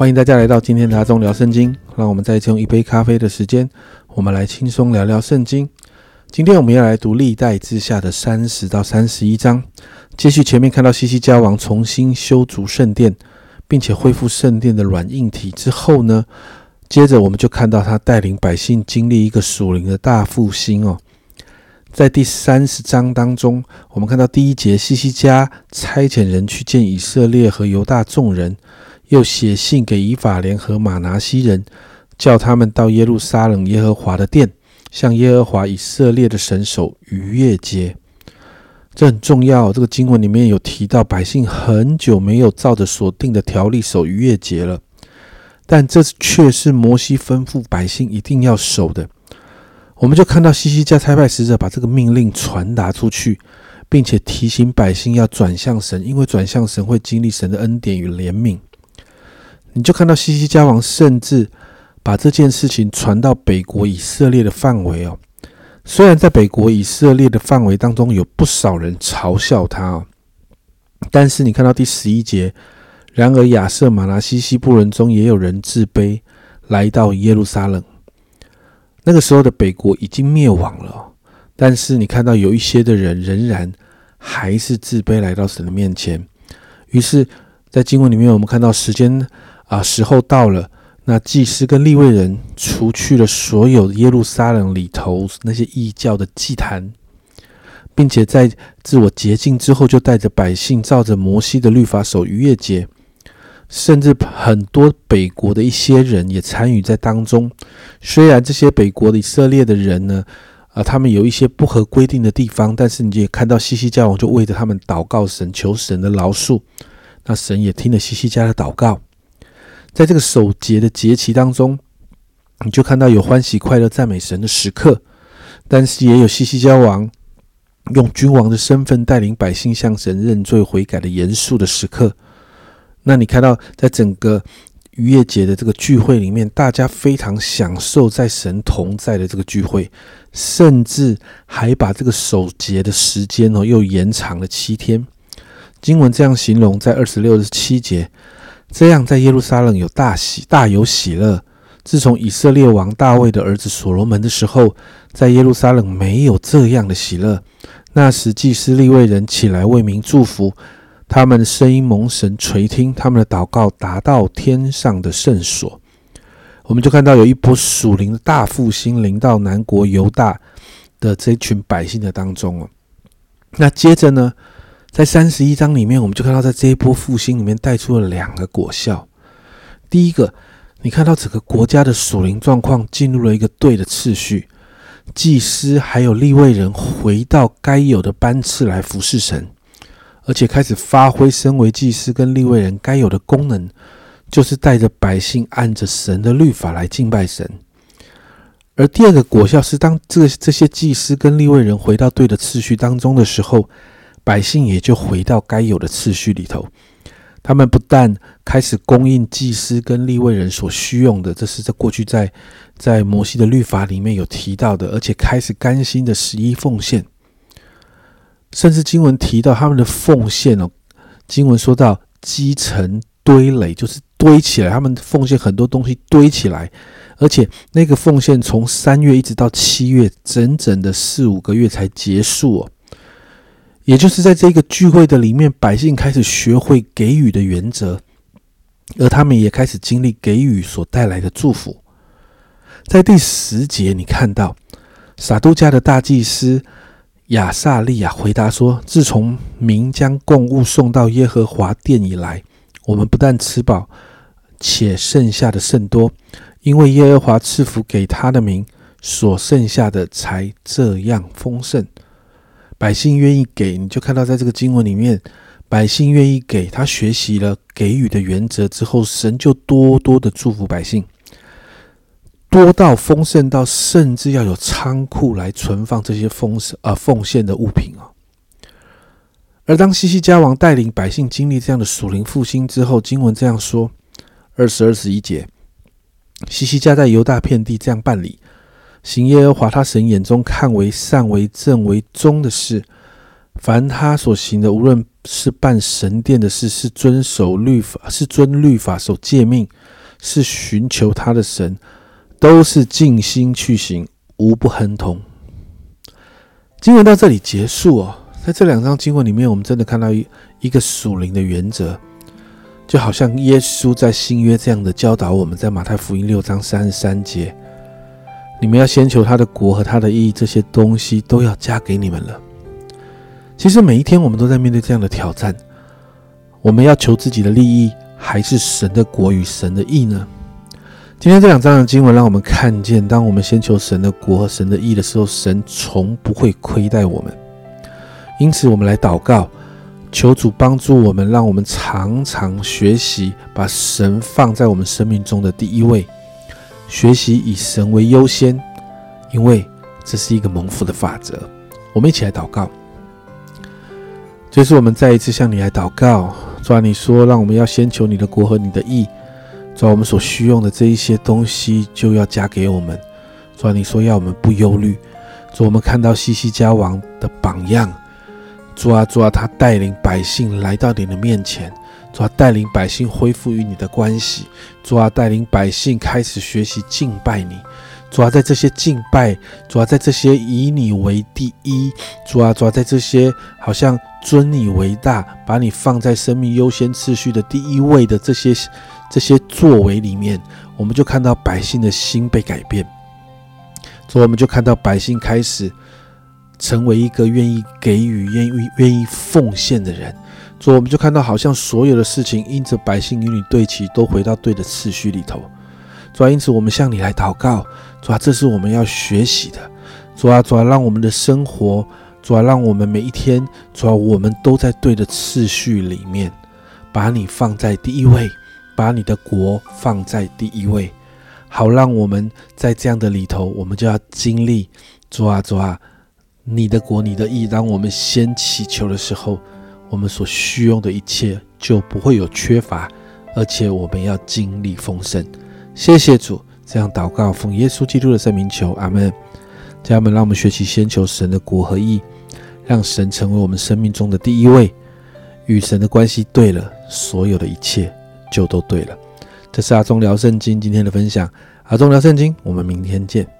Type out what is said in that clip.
欢迎大家来到今天的阿忠聊圣经。让我们再次用一杯咖啡的时间，我们来轻松聊聊圣经。今天我们要来读历代之下的三十到三十一章。继续前面看到西西家王重新修筑圣殿，并且恢复圣殿的软硬体之后呢，接着我们就看到他带领百姓经历一个属灵的大复兴哦。在第三十章当中，我们看到第一节，西西家差遣人去见以色列和犹大众人，又写信给以法莲和马拿西人，叫他们到耶路撒冷耶和华的殿，向耶和华以色列的神守逾越节。这很重要。这个经文里面有提到，百姓很久没有照着所定的条例守逾越节了，但这却是摩西吩咐百姓一定要守的。我们就看到西西家差派使者把这个命令传达出去，并且提醒百姓要转向神，因为转向神会经历神的恩典与怜悯。你就看到西西家王甚至把这件事情传到北国以色列的范围哦。虽然在北国以色列的范围当中有不少人嘲笑他哦，但是你看到第十一节，然而亚瑟马拉西西部人中也有人自卑，来到耶路撒冷。那个时候的北国已经灭亡了，但是你看到有一些的人仍然还是自卑来到神的面前。于是，在经文里面，我们看到时间啊时候到了，那祭司跟立位人除去了所有耶路撒冷里头那些异教的祭坛，并且在自我洁净之后，就带着百姓照着摩西的律法守逾越节。甚至很多北国的一些人也参与在当中。虽然这些北国的以色列的人呢，啊，他们有一些不合规定的地方，但是你也看到西西家王就为着他们祷告神，求神的饶恕。那神也听了西西家的祷告。在这个守节的节期当中，你就看到有欢喜快乐赞美神的时刻，但是也有西西家王用君王的身份带领百姓向神认罪悔改的严肃的时刻。那你看到，在整个逾越节的这个聚会里面，大家非常享受在神同在的这个聚会，甚至还把这个守节的时间哦又延长了七天。经文这样形容，在二十六、十七节，这样在耶路撒冷有大喜，大有喜乐。自从以色列王大卫的儿子所罗门的时候，在耶路撒冷没有这样的喜乐。那时祭司立位人起来为民祝福。他们的声音蒙神垂听，他们的祷告达到天上的圣所。我们就看到有一波属灵的大复兴临到南国犹大的这群百姓的当中哦。那接着呢，在三十一章里面，我们就看到在这一波复兴里面带出了两个果效。第一个，你看到整个国家的属灵状况进入了一个对的次序，祭司还有立位人回到该有的班次来服侍神。而且开始发挥身为祭司跟立位人该有的功能，就是带着百姓按着神的律法来敬拜神。而第二个果效是，当这这些祭司跟立位人回到对的次序当中的时候，百姓也就回到该有的次序里头。他们不但开始供应祭司跟立位人所需用的，这是在过去在在摩西的律法里面有提到的，而且开始甘心的十一奉献。甚至经文提到他们的奉献哦，经文说到积成堆垒，就是堆起来。他们奉献很多东西堆起来，而且那个奉献从三月一直到七月，整整的四五个月才结束哦。也就是在这个聚会的里面，百姓开始学会给予的原则，而他们也开始经历给予所带来的祝福。在第十节，你看到撒都家的大祭司。亚萨利亚回答说：“自从民将供物送到耶和华殿以来，我们不但吃饱，且剩下的甚多，因为耶和华赐福给他的民，所剩下的才这样丰盛。百姓愿意给，你就看到在这个经文里面，百姓愿意给他学习了给予的原则之后，神就多多的祝福百姓。”多到丰盛到，甚至要有仓库来存放这些丰盛呃奉献的物品啊。而当西西家王带领百姓经历这样的属灵复兴之后，经文这样说：二十二十一节，西西家在犹大遍地这样办理，行耶和华他神眼中看为善为正为忠的事，凡他所行的，无论是办神殿的事，是遵守律法，是遵律法守诫命。是寻求他的神，都是尽心去行，无不亨通。经文到这里结束哦，在这两章经文里面，我们真的看到一一个属灵的原则，就好像耶稣在新约这样的教导我们，在马太福音六章三十三节，你们要先求他的国和他的义，这些东西都要加给你们了。其实每一天我们都在面对这样的挑战，我们要求自己的利益，还是神的国与神的义呢？今天这两章的经文让我们看见，当我们先求神的国和神的义的时候，神从不会亏待我们。因此，我们来祷告，求主帮助我们，让我们常常学习把神放在我们生命中的第一位，学习以神为优先，因为这是一个蒙福的法则。我们一起来祷告。就是我们再一次向你来祷告，主啊，你说让我们要先求你的国和你的义，主啊，我们所需用的这一些东西就要加给我们。主啊，你说要我们不忧虑。主，我们看到西西家王的榜样，主啊，主啊，他带领百姓来到你的面前，主啊，带领百姓恢复与你的关系，主啊，带领百姓开始学习敬拜你。主要在这些敬拜，主要在这些以你为第一，主要主要在这些好像尊你为大，把你放在生命优先次序的第一位的这些这些作为里面，我们就看到百姓的心被改变。主，我们就看到百姓开始成为一个愿意给予、愿意愿意奉献的人。主，我们就看到好像所有的事情因着百姓与你对齐，都回到对的次序里头。主啊，因此我们向你来祷告，主啊，这是我们要学习的。主啊，主啊，让我们的生活，主啊，让我们每一天，主啊，我们都在对的次序里面，把你放在第一位，把你的国放在第一位，好让我们在这样的里头，我们就要经历，主啊，主啊，你的国，你的意，当我们先祈求的时候，我们所需用的一切就不会有缺乏，而且我们要经历丰盛。谢谢主，这样祷告，奉耶稣基督的圣名求，阿门。家人们，让我们学习先求神的国和义，让神成为我们生命中的第一位。与神的关系对了，所有的一切就都对了。这是阿忠聊圣经今天的分享，阿忠聊圣经，我们明天见。